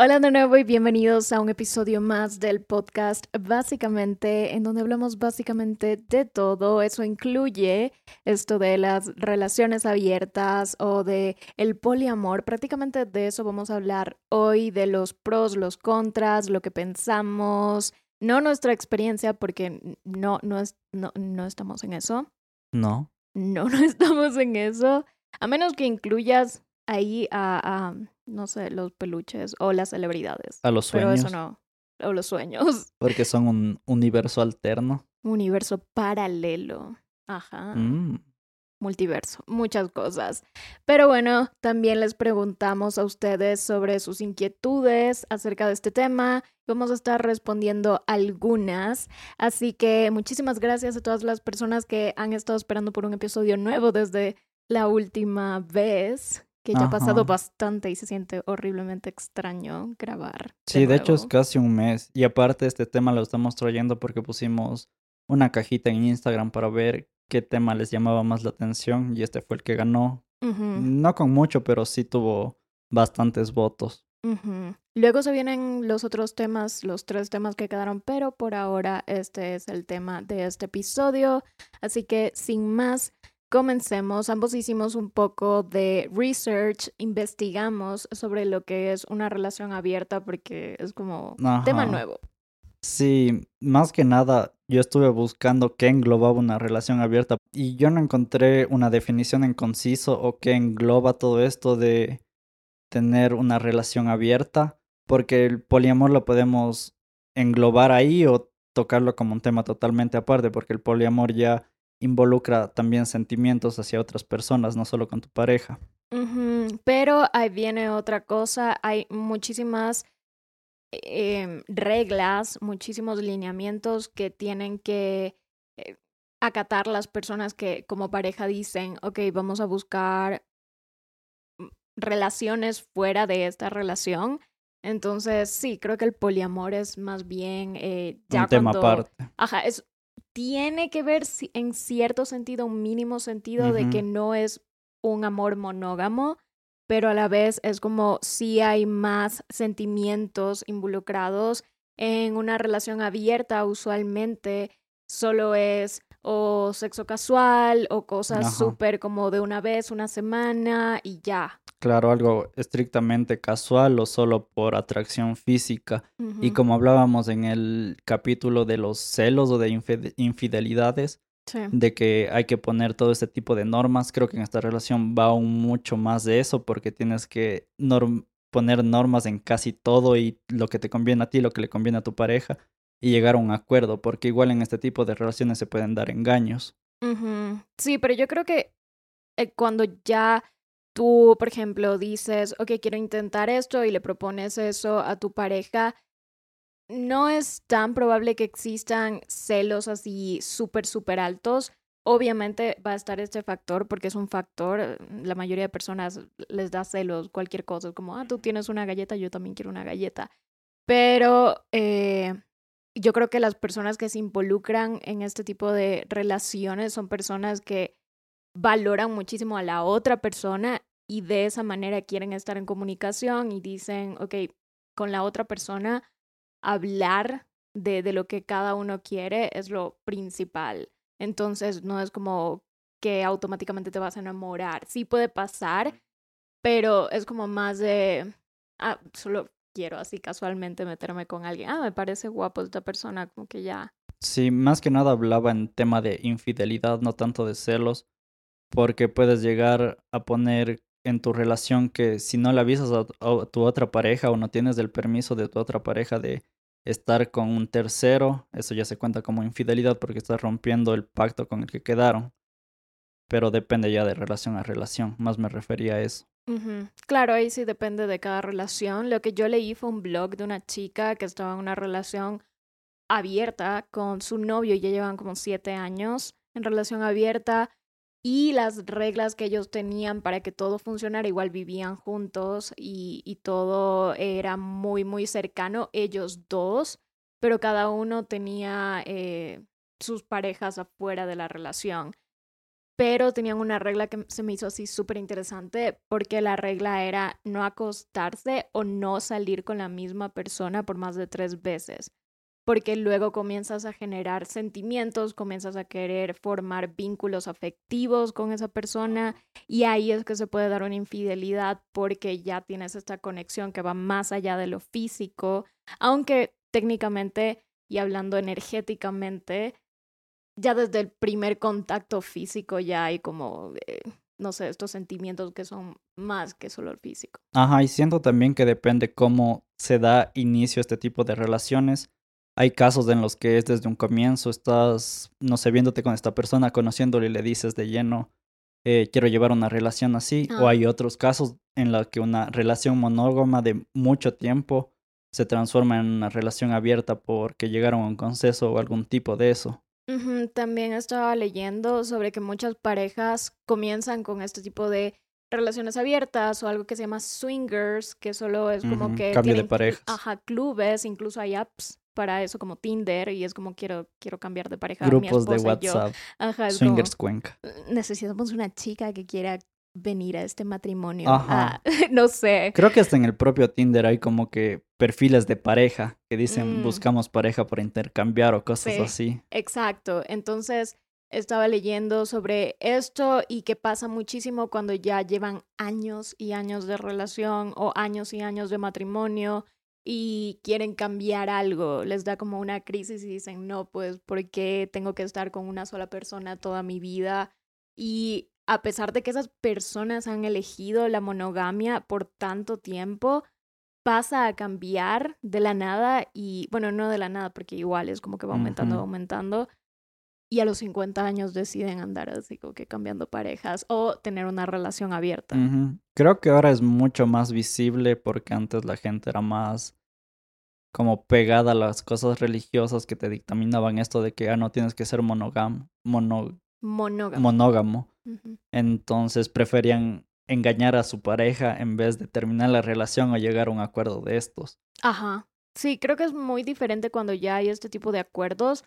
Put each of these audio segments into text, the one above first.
Hola de nuevo y bienvenidos a un episodio más del podcast, básicamente en donde hablamos básicamente de todo. Eso incluye esto de las relaciones abiertas o de el poliamor. Prácticamente de eso vamos a hablar hoy, de los pros, los contras, lo que pensamos, no nuestra experiencia porque no, no, es, no, no estamos en eso. No. No, no estamos en eso. A menos que incluyas ahí a, a no sé, los peluches o las celebridades. A los sueños. Pero eso no. O los sueños. Porque son un universo alterno. Un universo paralelo. Ajá. Mm. Multiverso. Muchas cosas. Pero bueno, también les preguntamos a ustedes sobre sus inquietudes acerca de este tema. Vamos a estar respondiendo algunas. Así que muchísimas gracias a todas las personas que han estado esperando por un episodio nuevo desde la última vez que ya ha pasado bastante y se siente horriblemente extraño grabar. Sí, de hecho es casi un mes. Y aparte este tema lo estamos trayendo porque pusimos una cajita en Instagram para ver qué tema les llamaba más la atención y este fue el que ganó. No con mucho, pero sí tuvo bastantes votos. Luego se vienen los otros temas, los tres temas que quedaron, pero por ahora este es el tema de este episodio. Así que sin más, comencemos. Ambos hicimos un poco de research, investigamos sobre lo que es una relación abierta porque es como tema Ajá. nuevo. Sí, más que nada, yo estuve buscando qué englobaba una relación abierta y yo no encontré una definición en conciso o qué engloba todo esto de tener una relación abierta, porque el poliamor lo podemos englobar ahí o tocarlo como un tema totalmente aparte, porque el poliamor ya involucra también sentimientos hacia otras personas, no solo con tu pareja. Pero ahí viene otra cosa, hay muchísimas em, reglas, muchísimos lineamientos que tienen que eh, acatar las personas que como pareja dicen, ok, vamos a buscar relaciones fuera de esta relación. Entonces, sí, creo que el poliamor es más bien eh, ya un tema cuando... aparte. Ajá, es, tiene que ver en cierto sentido, un mínimo sentido de que no es un amor monógamo, pero a la vez es como si hay más sentimientos involucrados en una relación abierta, usualmente solo es o sexo casual o cosas súper como de una vez, una semana y ya. Claro, algo estrictamente casual o solo por atracción física. Y como hablábamos en el capítulo de los celos o de infide- infidelidades, Sí. de que hay que poner todo este tipo de normas, creo que en esta relación va aún mucho más de eso porque tienes que norm- poner normas en casi todo y lo que te conviene a ti, lo que le conviene a tu pareja y llegar a un acuerdo, porque igual en este tipo de relaciones se pueden dar engaños. Sí, pero yo creo que eh, cuando ya tú, por ejemplo, dices, ok, quiero intentar esto y le propones eso a tu pareja, no es tan probable que existan celos así súper, súper altos. Obviamente va a estar este factor porque es un factor, la mayoría de personas les da celos, cualquier cosa, es como, ah, tú tienes una galleta, yo también quiero una galleta. Pero eh, yo creo que las personas que se involucran en este tipo de relaciones son personas que valoran muchísimo a la otra persona y de esa manera quieren estar en comunicación y dicen, ok, con la otra persona hablar de, de lo que cada uno quiere es lo principal. Entonces no es como que automáticamente te vas a enamorar. Sí puede pasar, pero es como más de, ah, solo quiero así casualmente meterme con alguien. Ah, me parece guapo esta persona, como que ya. Sí, más que nada hablaba en tema de infidelidad, no tanto de celos, porque puedes llegar a poner en tu relación que si no le avisas a, tu otra pareja o no tienes el permiso de tu otra pareja de estar con un tercero, eso ya se cuenta como infidelidad porque estás rompiendo el pacto con el que quedaron. Pero depende ya de relación a relación, más me refería a eso. Claro, ahí sí depende de cada relación. Lo que yo leí fue un blog de una chica que estaba en una relación abierta con su novio, ya llevan como siete años en relación abierta y las reglas que ellos tenían para que todo funcionara, igual vivían juntos y, todo era muy, muy cercano, ellos dos, pero cada uno tenía eh, sus parejas afuera de la relación. pero tenían una regla que se me hizo así súper interesante porque la regla era no acostarse o no salir con la misma persona por más de tres veces, porque luego comienzas a generar sentimientos, comienzas a querer formar vínculos afectivos con esa persona y ahí es que se puede dar una infidelidad porque ya tienes esta conexión que va más allá de lo físico, aunque técnicamente y hablando energéticamente, ya desde el primer contacto físico ya hay como, eh, no sé, estos sentimientos que son más que solo el físico. Ajá, y siento también que depende cómo se da inicio a este tipo de relaciones. Hay casos en los que es desde un comienzo, estás, no sé, viéndote con esta persona, conociéndole y le dices de lleno, eh, quiero llevar una relación así. O Ah. hay otros casos en los que una relación monógama de mucho tiempo se transforma en una relación abierta porque llegaron a un consenso o algún tipo de eso. También estaba leyendo sobre que muchas parejas comienzan con este tipo de relaciones abiertas o algo que se llama swingers, que solo es como que cambio de tienen clu- parejas. ajá, clubes, incluso hay apps para eso como Tinder y es como quiero quiero cambiar de pareja mi Grupos de y yo. WhatsApp, Ajá, es como, swingers Cuenca. necesitamos una chica que quiera venir a este matrimonio. Ajá. Ah, no sé. Creo que hasta en el propio Tinder hay como que perfiles de pareja que dicen Mm. buscamos pareja para intercambiar o cosas Sí. así. Exacto. Entonces, estaba leyendo sobre esto y que pasa muchísimo cuando ya llevan años y años de relación o años y años de matrimonio y quieren cambiar algo. Les da como una crisis y dicen, no, pues, ¿por qué tengo que estar con una sola persona toda mi vida? Y a pesar de que esas personas han elegido la monogamia por tanto tiempo, pasa a cambiar de la nada y, bueno, no de la nada, porque igual es como que va aumentando, Ujú. aumentando. Y a los 50 años deciden andar así como que cambiando parejas o tener una relación abierta. Creo que ahora es mucho más visible porque antes la gente era más como pegada a las cosas religiosas que te dictaminaban esto de que ah, no tienes que ser monógamo, mono- Monógamo. Entonces preferían engañar a su pareja en vez de terminar la relación o llegar a un acuerdo de estos. Ajá. Sí, creo que es muy diferente cuando ya hay este tipo de acuerdos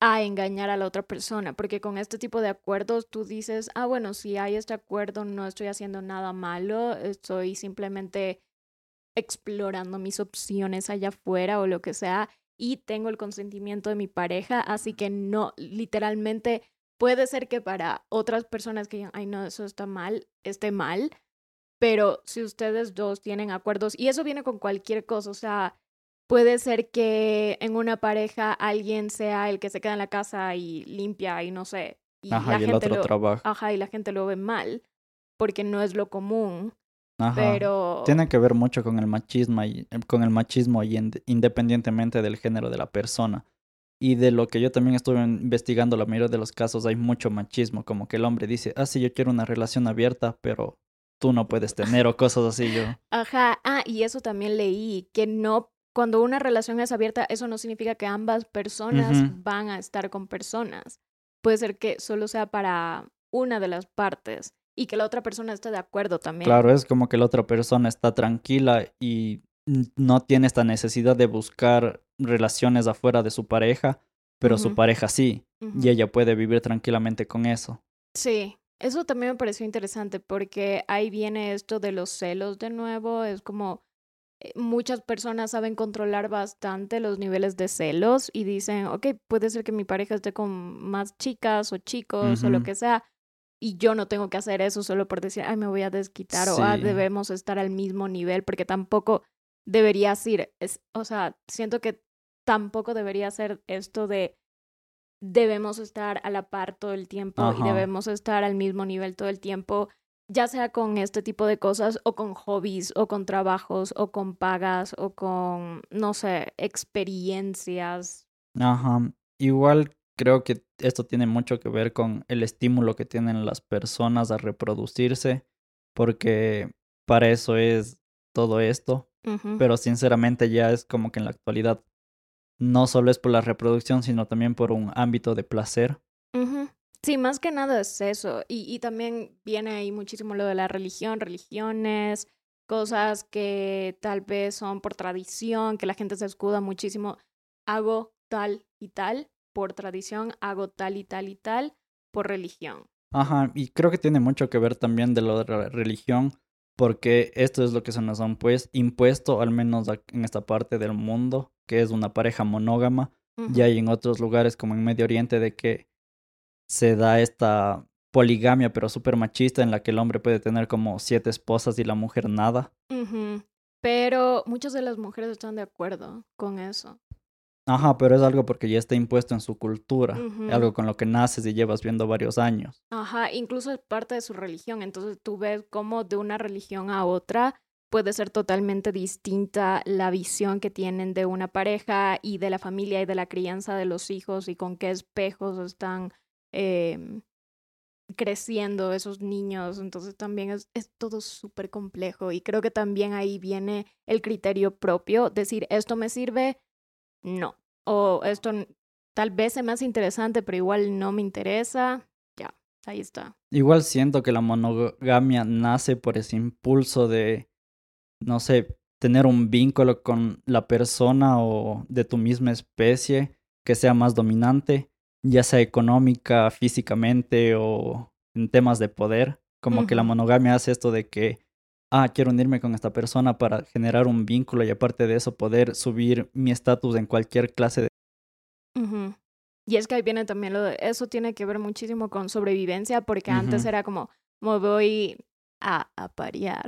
a engañar a la otra persona, porque con este tipo de acuerdos tú dices, ah, bueno, si hay este acuerdo, no estoy haciendo nada malo, estoy simplemente explorando mis opciones allá afuera o lo que sea, y tengo el consentimiento de mi pareja, así que no, literalmente puede ser que para otras personas que digan, ay, no, eso está mal, esté mal, pero si ustedes dos tienen acuerdos, y eso viene con cualquier cosa, o sea, puede ser que en una pareja alguien sea el que se queda en la casa y limpia y no sé, y Ajá, la y gente lo, trabaja. ajá, y la gente lo ve mal, porque no es lo común, Ajá. pero Tiene que ver mucho con el machismo y eh, con el machismo y ind- independientemente del género de la persona. Y de lo que yo también estuve investigando, la mayoría de los casos hay mucho machismo, como que el hombre dice, ah, sí, yo quiero una relación abierta, pero tú no puedes tener o cosas así. Yo, Ajá, ah, y eso también leí, que no, cuando una relación es abierta, eso no significa que ambas personas van a estar con personas. Puede ser que solo sea para una de las partes y que la otra persona esté de acuerdo también. claro, es como que la otra persona está tranquila y no tiene esta necesidad de buscar relaciones afuera de su pareja, pero su pareja sí, y ella puede vivir tranquilamente con eso. Sí, eso también me pareció interesante porque ahí viene esto de los celos de nuevo. Es como eh, muchas personas saben controlar bastante los niveles de celos y dicen, ok, puede ser que mi pareja esté con más chicas o chicos o lo que sea. Y yo no tengo que hacer eso solo por decir, ay, me voy a desquitar o ah, debemos estar al mismo nivel, porque tampoco debería ser, es, o sea, siento que tampoco debería ser esto de debemos estar a la par todo el tiempo y debemos estar al mismo nivel todo el tiempo, ya sea con este tipo de cosas o con hobbies o con trabajos o con pagas o con, no sé, experiencias. Ajá. Igual creo que esto tiene mucho que ver con el estímulo que tienen las personas a reproducirse, porque para eso es todo esto, pero sinceramente ya es como que en la actualidad no solo es por la reproducción, sino también por un ámbito de placer. Sí, más que nada es eso. Y, y también viene ahí muchísimo lo de la religión, religiones, cosas que tal vez son por tradición, que la gente se escuda muchísimo. Hago tal y tal por tradición, hago tal y tal y tal por religión. Ajá, y creo que tiene mucho que ver también de lo de la religión, porque esto es lo que se nos han pues, impuesto, al menos en esta parte del mundo, que es una pareja monógama. Ya hay en otros lugares como en Medio Oriente de que se da esta poligamia, pero súper machista, en la que el hombre puede tener como siete esposas y la mujer nada. Pero muchas de las mujeres están de acuerdo con eso. Ajá, pero es algo porque ya está impuesto en su cultura, algo con lo que naces y llevas viendo varios años. Ajá, incluso es parte de su religión, entonces tú ves cómo de una religión a otra puede ser totalmente distinta la visión que tienen de una pareja y de la familia y de la crianza de los hijos y con qué espejos están em, creciendo esos niños. Entonces también es, es todo súper complejo y creo que también ahí viene el criterio propio, decir, esto me sirve, no. O esto tal vez es más interesante, pero igual no me interesa. Ya, ahí está. Igual siento que la monogamia nace por ese impulso de, no sé, tener un vínculo con la persona o de tu misma especie que sea más dominante, ya sea económica, físicamente o en temas de poder. Como que la monogamia hace esto de que ah, quiero unirme con esta persona para generar un vínculo y aparte de eso poder subir mi estatus en cualquier clase de... Y es que ahí viene también lo de, eso tiene que ver muchísimo con sobrevivencia, porque antes era como, me voy a aparear.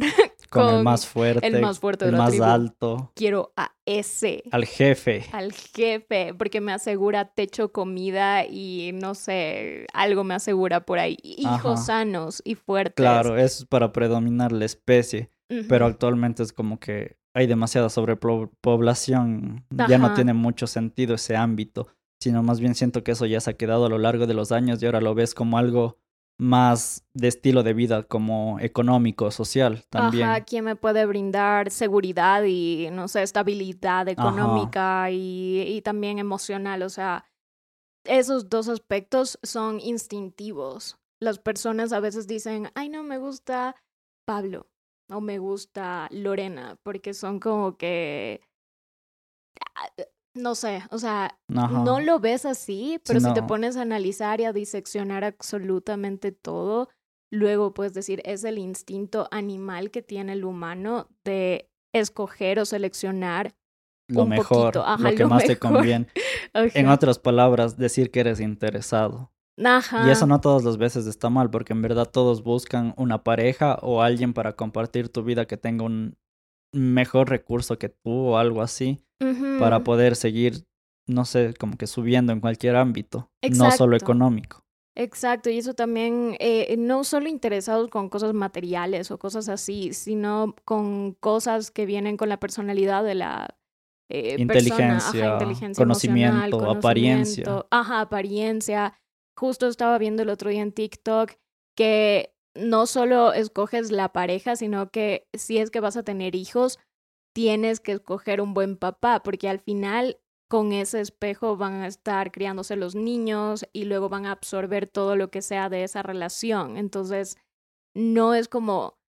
Con, el más fuerte. El más fuerte el más alto. Quiero a ese. Al jefe. Al jefe, porque me asegura techo, comida y no sé, algo me asegura por ahí. Hijos sanos y fuertes. Claro, eso es para predominar la especie. Pero actualmente es como que hay demasiada sobrepoblación. Ya no tiene mucho sentido ese ámbito. Sino más bien siento que eso ya se ha quedado a lo largo de los años y ahora lo ves como algo más de estilo de vida como económico, social también. Ajá, ¿quién me puede brindar seguridad y, no sé, estabilidad económica y, y, también emocional? O sea, esos dos aspectos son instintivos. Las personas a veces dicen, ay, no, me gusta Pablo o me gusta Lorena, porque son como que no sé, o sea, no lo ves así, pero si te pones a analizar y a diseccionar absolutamente todo, luego puedes decir, es el instinto animal que tiene el humano de escoger o seleccionar lo mejor, lo que más te conviene. En otras palabras, decir que eres interesado. Y eso no todas las veces está mal, porque en verdad todos buscan una pareja o alguien para compartir tu vida que tenga un mejor recurso que tú o algo así para poder seguir, no sé, como que subiendo en cualquier ámbito, no solo económico. Exacto, y eso también, eh, no solo interesados con cosas materiales o cosas así, sino con cosas que vienen con la personalidad de la eh, inteligencia, conocimiento, apariencia. Ajá, apariencia. Justo estaba viendo el otro día en TikTok que no solo escoges la pareja, sino que si es que vas a tener hijos, tienes que escoger un buen papá, porque al final con ese espejo van a estar criándose los niños y luego van a absorber todo lo que sea de esa relación. Entonces, no es como,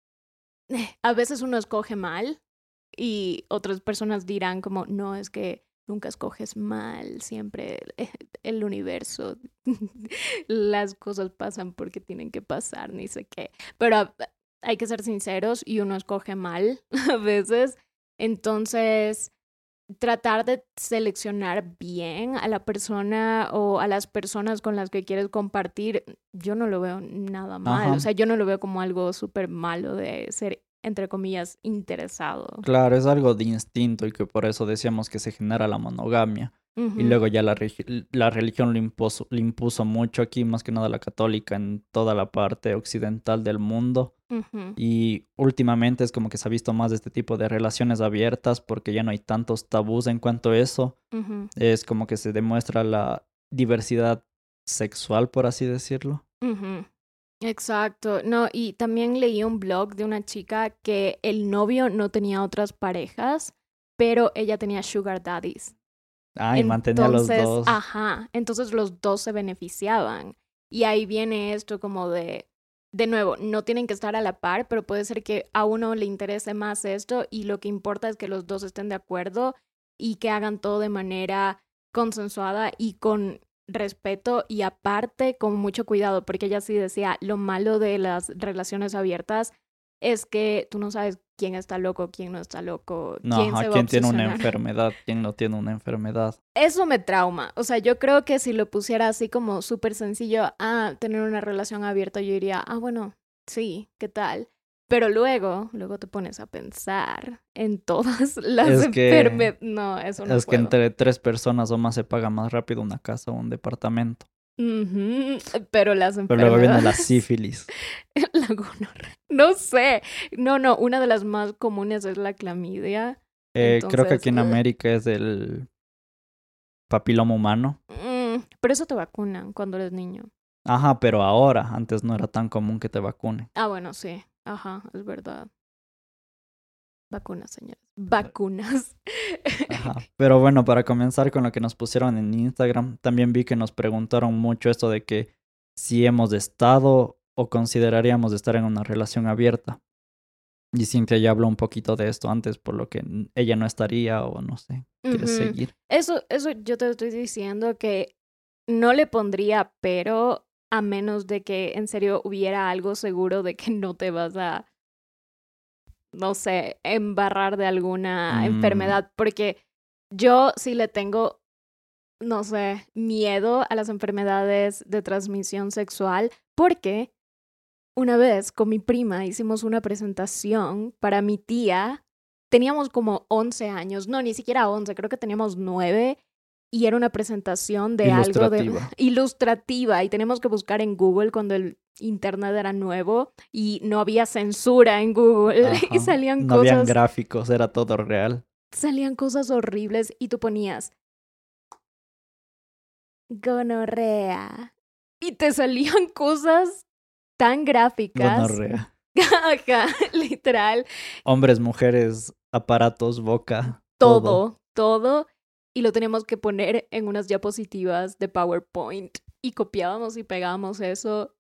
a veces uno escoge mal y otras personas dirán como, no, es que nunca escoges mal, siempre el universo, las cosas pasan porque tienen que pasar, ni sé qué. Pero hay que ser sinceros y uno escoge mal a veces entonces, tratar de seleccionar bien a la persona o a las personas con las que quieres compartir, yo no lo veo nada mal. O sea, yo no lo veo como algo súper malo de ser, entre comillas, interesado. Claro, es algo de instinto y que por eso decíamos que se genera la monogamia. Y luego ya la, la religión lo impuso, lo impuso mucho aquí, más que nada la católica en toda la parte occidental del mundo. Y últimamente es como que se ha visto más de este tipo de relaciones abiertas porque ya no hay tantos tabús en cuanto a eso. Es como que se demuestra la diversidad sexual, por así decirlo. Exacto. No, y también leí un blog de una chica que el novio no tenía otras parejas, pero ella tenía sugar daddies. Ah, y mantenía a los dos. Ajá, entonces los dos se beneficiaban. Y ahí viene esto como de, de nuevo, no tienen que estar a la par, pero puede ser que a uno le interese más esto y lo que importa es que los dos estén de acuerdo y que hagan todo de manera consensuada y con respeto y aparte con mucho cuidado, porque ella sí decía, lo malo de las relaciones abiertas es que tú no sabes quién está loco, quién no está loco, No, quién ajá, se va a quién tiene una enfermedad, quién no tiene una enfermedad. Eso me trauma. O sea, yo creo que si lo pusiera así como súper sencillo, ah, tener una relación abierta, yo diría, ah, bueno, sí, ¿qué tal? Pero luego, luego te pones a pensar en todas las Es que- enfermedades. No, eso no es que puedo. entre tres personas o más se paga más rápido una casa o un departamento. Pero las Pero enfermedades. luego viene la sífilis. la gonorrea. No sé. No, no, una de las más comunes es la clamidia. Eh, creo que aquí en. América es el papiloma humano. Mm, pero eso te vacunan cuando eres niño. Ajá, pero ahora, antes no era tan común que te vacunen. Ah, bueno, sí. Ajá, es verdad. Vacunas, señores. Vacunas. Ajá. Pero bueno, para comenzar con lo que nos pusieron en Instagram, también vi que nos preguntaron mucho esto de que si hemos estado o consideraríamos estar en una relación abierta. Y Cintia ya habló un poquito de esto antes, por lo que ella no estaría o no sé, ¿quieres Ujú. seguir? Eso, eso yo te estoy diciendo que no le pondría pero a menos de que en serio hubiera algo seguro de que no te vas a, no sé, embarrar de alguna Mm. enfermedad, porque yo sí le tengo, no sé, miedo a las enfermedades de transmisión sexual, porque una vez con mi prima hicimos una presentación para mi tía. Teníamos como 11 años, no, ni siquiera 11, creo que teníamos 9 y era una presentación de algo de Ilustrativa. y tenemos que buscar en Google cuando el internet era nuevo y no había censura en Google y salían No habían cosas gráficos, era todo real. salían cosas horribles y tú ponías gonorrea y te salían cosas tan gráficas. Gonorrea. Ajá, literal, Hombres, mujeres, aparatos, boca. todo, todo, y lo teníamos que poner en unas diapositivas de PowerPoint y copiábamos y pegábamos eso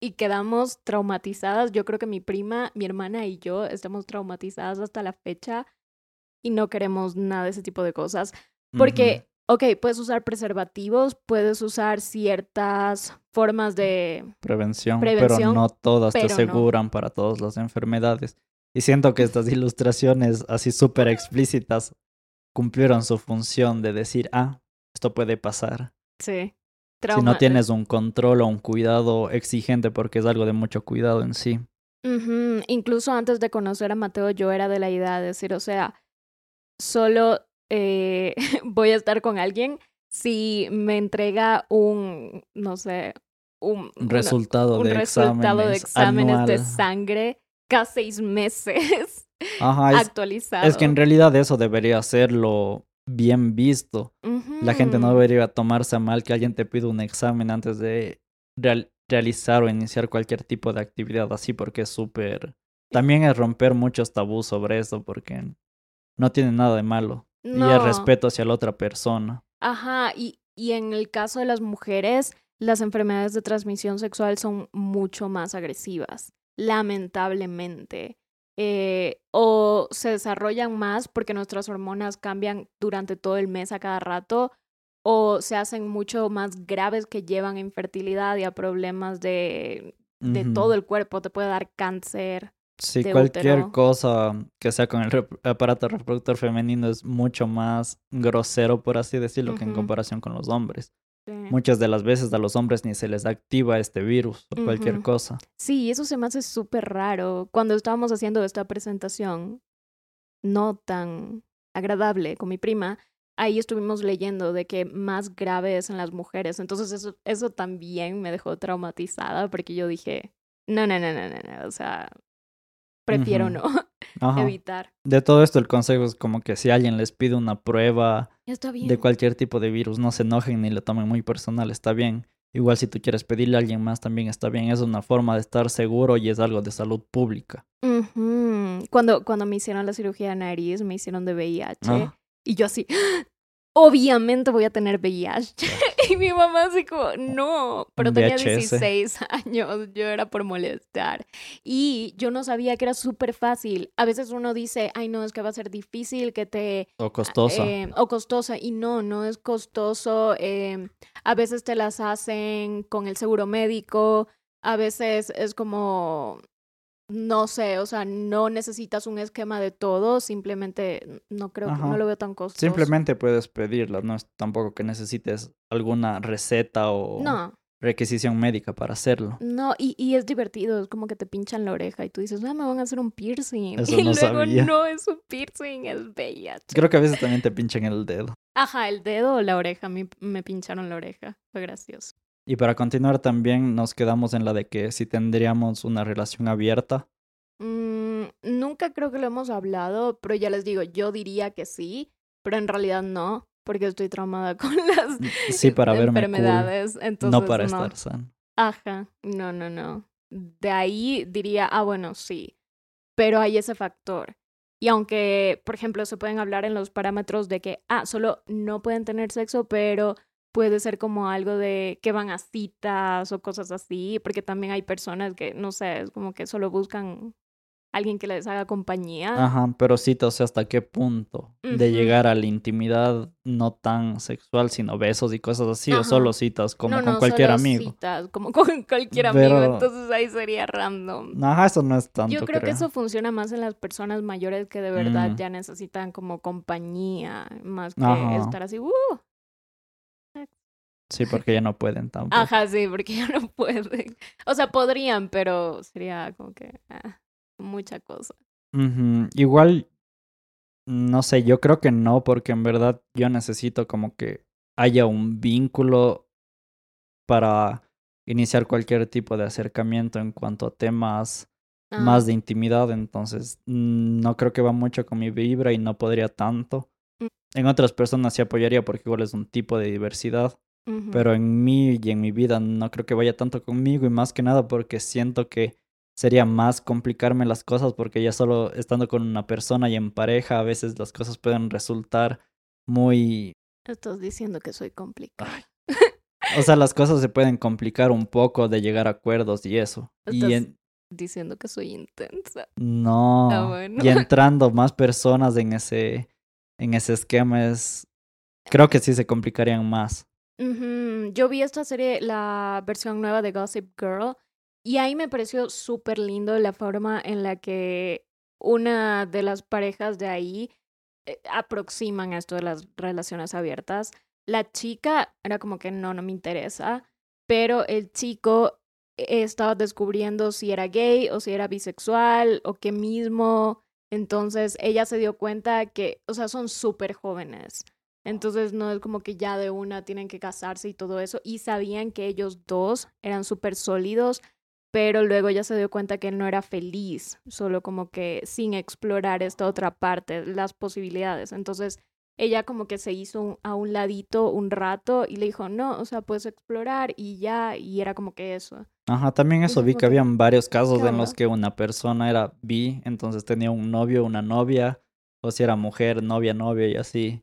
y quedamos traumatizadas. Yo creo que mi prima, mi hermana y yo estamos traumatizadas hasta la fecha y no queremos nada de ese tipo de cosas. Porque, ok, puedes usar preservativos, puedes usar ciertas formas de... Prevención, Prevención, pero no todas te pero no. aseguran para todas las enfermedades. Y siento que estas ilustraciones así súper explícitas cumplieron su función de decir, ah, esto puede pasar. Sí. Si no tienes un control o un cuidado exigente, porque es algo de mucho cuidado en sí. Incluso antes de conocer a Mateo, yo era de la idea de decir, o sea, solo eh, voy a estar con alguien si me entrega un, no sé, un, una- resultado un de resultado de exámenes, exámenes de sangre cada seis meses Ajá, es, actualizado. es que en realidad eso debería serlo bien visto. La gente no debería tomarse a mal que alguien te pida un examen antes de real- realizar o iniciar cualquier tipo de actividad así, porque es súper... También es romper muchos tabús sobre eso, porque no tiene nada de malo. Y No. respeto hacia la otra persona. Ajá, y, y en el caso de las mujeres, las enfermedades de transmisión sexual son mucho más agresivas, lamentablemente. Eh, o se desarrollan más porque nuestras hormonas cambian durante todo el mes a cada rato, o se hacen mucho más graves que llevan a infertilidad y a problemas de, de todo el cuerpo. Te puede dar cáncer. Sí, cualquier útero. cosa que sea con el rep- aparato reproductor femenino es mucho más grosero, por así decirlo, que en comparación con los hombres. Sí. Muchas de las veces a los hombres ni se les activa este virus o cualquier cosa. Sí, eso se me hace súper raro. Cuando estábamos haciendo esta presentación, no tan agradable con mi prima, ahí estuvimos leyendo de que más grave es en las mujeres. Entonces eso, eso también me dejó traumatizada porque yo dije, no, no, no, no, no, no. O sea, prefiero no Ajá. evitar. De todo esto el consejo es como que si alguien les pide una prueba Está bien. de cualquier tipo de virus, no se enojen ni lo tomen muy personal, está bien. Igual si tú quieres pedirle a alguien más también está bien, es una forma de estar seguro y es algo de salud pública. Cuando, cuando me hicieron la cirugía de nariz, me hicieron de VIH. Ah, Y yo así, obviamente voy a tener VIH. Y mi mamá así como, no, pero tenía VHS. 16 años, yo era por molestar. Y yo no sabía que era súper fácil. A veces uno dice, ay no, es que va a ser difícil, que te... O costosa. eh, o costosa. Y no, no es costoso. eh, a veces te las hacen con el seguro médico, a veces es como... No sé, o sea, no necesitas un esquema de todo, simplemente no creo que no lo veo tan costoso. Simplemente puedes pedirla, no es tampoco que necesites alguna receta o No, requisición médica para hacerlo. No, y, y es divertido, es como que te pinchan la oreja y tú dices, ah, me van a hacer un piercing. Eso y no luego sabía. no es un piercing, es bella. Creo que a veces también te pinchan el dedo. Ajá, el dedo o la oreja, a mí me pincharon la oreja, fue gracioso. Y para continuar también nos quedamos en la de que si tendríamos una relación abierta. Mm, nunca creo que lo hemos hablado, pero ya les digo, yo diría que sí, pero en realidad no, porque estoy traumada con las Sí, para verme cool, enfermedades, entonces no para estar sano. Ajá, no, no, no. De ahí diría, ah, bueno, sí, pero hay ese factor. Y aunque, por ejemplo, se pueden hablar en los parámetros de que, ah, solo no pueden tener sexo, pero puede ser como algo de que van a citas o cosas así, porque también hay personas que, no sé, es como que solo buscan alguien que les haga compañía. Ajá, pero cita, o sea, hasta qué punto de llegar a la intimidad no tan sexual, sino besos y cosas así, o solo citas como no, con no, cualquier solo amigo. citas, como con cualquier amigo, entonces ahí sería random. Ajá, eso no es tanto, Yo creo, que eso funciona más en las personas mayores que de verdad Mm. ya necesitan como compañía, más que Ajá. estar así, uh, Sí, porque ya no pueden tampoco. ajá, sí, porque ya no pueden. O sea, podrían, pero sería como que ah, mucha cosa. Igual, no sé, yo creo que no, porque en verdad yo necesito como que haya un vínculo para iniciar cualquier tipo de acercamiento en cuanto a temas Ah, más de intimidad, entonces mm, no creo que va mucho con mi vibra y no podría tanto. Mm. En otras personas sí apoyaría porque igual es un tipo de diversidad, pero en mí y en mi vida no creo que vaya tanto conmigo y más que nada porque siento que sería más complicarme las cosas porque ya solo estando con una persona y en pareja a veces las cosas pueden resultar muy... Estás diciendo que soy complicada. Ay. O sea, las cosas se pueden complicar un poco de llegar a acuerdos y eso. Y Estás en- diciendo que soy intensa. No. Ah, bueno. Y entrando más personas en ese, en ese esquema es... Creo que sí se complicarían más. Ujú, Yo vi esta serie, la versión nueva de Gossip Girl, y ahí me pareció súper lindo la forma en la que una de las parejas de ahí eh, aproximan esto de las relaciones abiertas. La chica era como que no, no me interesa, pero el chico eh, estaba descubriendo si era gay o si era bisexual o qué mismo. Entonces ella se dio cuenta que, o sea, son súper jóvenes. Entonces no es como que ya de una tienen que casarse y todo eso. Y sabían que ellos dos eran súper sólidos, pero luego ella se dio cuenta que él no era feliz, solo como que sin explorar esta otra parte, las posibilidades. Entonces ella como que se hizo un- a un ladito un rato y le dijo, no, o sea, puedes explorar y ya, y era como que eso. Ajá, también eso Eso vi que que, habían varios casos ¿qué en los que una persona era bi, entonces tenía un novio, una novia, o si era mujer, novia, novia y así.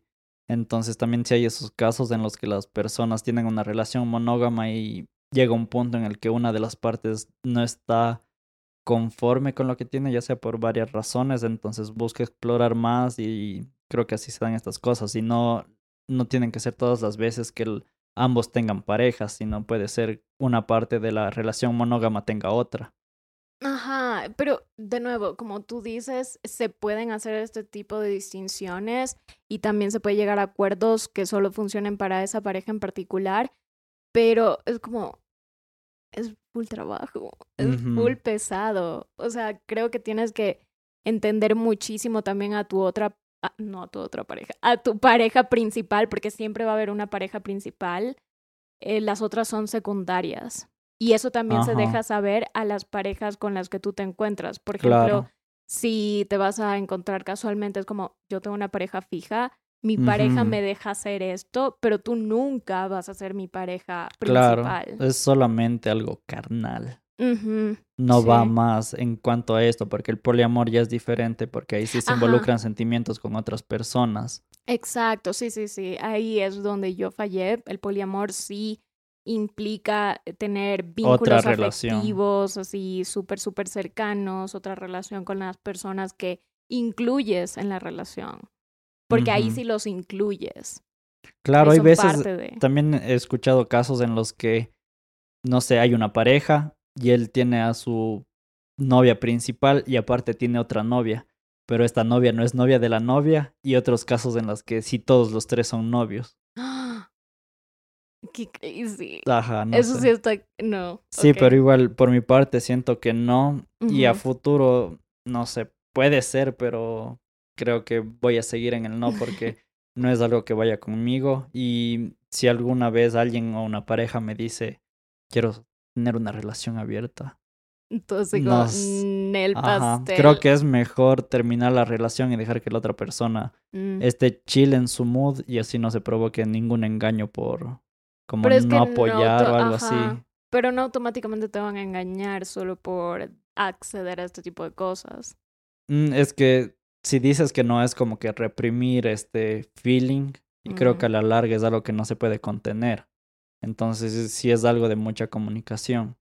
Entonces también sí hay esos casos en los que las personas tienen una relación monógama y llega un punto en el que una de las partes no está conforme con lo que tiene, ya sea por varias razones, entonces busca explorar más y creo que así se dan estas cosas y no, no tienen que ser todas las veces que ambos tengan parejas, sino puede ser una parte de la relación monógama tenga otra. Ajá, pero de nuevo, como tú dices, se pueden hacer este tipo de distinciones y también se puede llegar a acuerdos que solo funcionen para esa pareja en particular, pero es como, es full trabajo, es full pesado. O sea, creo que tienes que entender muchísimo también a tu otra, a- no a tu otra pareja, a tu pareja principal, porque siempre va a haber una pareja principal, eh, las otras son secundarias. Y eso también se deja saber a las parejas con las que tú te encuentras. Por ejemplo, Claro. si te vas a encontrar casualmente, es como, yo tengo una pareja fija, mi pareja me deja hacer esto, pero tú nunca vas a ser mi pareja Claro, principal. es solamente algo carnal. No va más en cuanto a esto, porque el poliamor ya es diferente, porque ahí sí se Ajá. involucran sentimientos con otras personas. Exacto, sí, sí, sí. Ahí es donde yo fallé. El poliamor sí implica tener vínculos afectivos así súper, súper cercanos, otra relación con las personas que incluyes en la relación. Porque ahí sí los incluyes. Claro, hay veces, también he escuchado casos en los que, no sé, hay una pareja y él tiene a su novia principal y aparte tiene otra novia, pero esta novia no es novia de la novia y otros casos en los que sí todos los tres son novios. Qué crazy. Ajá, no Eso sí está. No. Sí, pero igual por mi parte siento que no. Y a futuro, no sé, puede ser, pero creo que voy a seguir en el no porque no es algo que vaya conmigo. Y si alguna vez alguien o una pareja me dice, quiero tener una relación abierta. Entonces digo, el pastel. Creo que es mejor terminar la relación y dejar que la otra persona mm. esté chill en su mood y así no se provoque ningún engaño por como no apoyar o algo así. Pero no automáticamente te van a engañar solo por acceder a este tipo de cosas. Mm, es que si dices que no es como que reprimir este feeling, y creo que a la larga es algo que no se puede contener. Entonces sí es algo de mucha comunicación.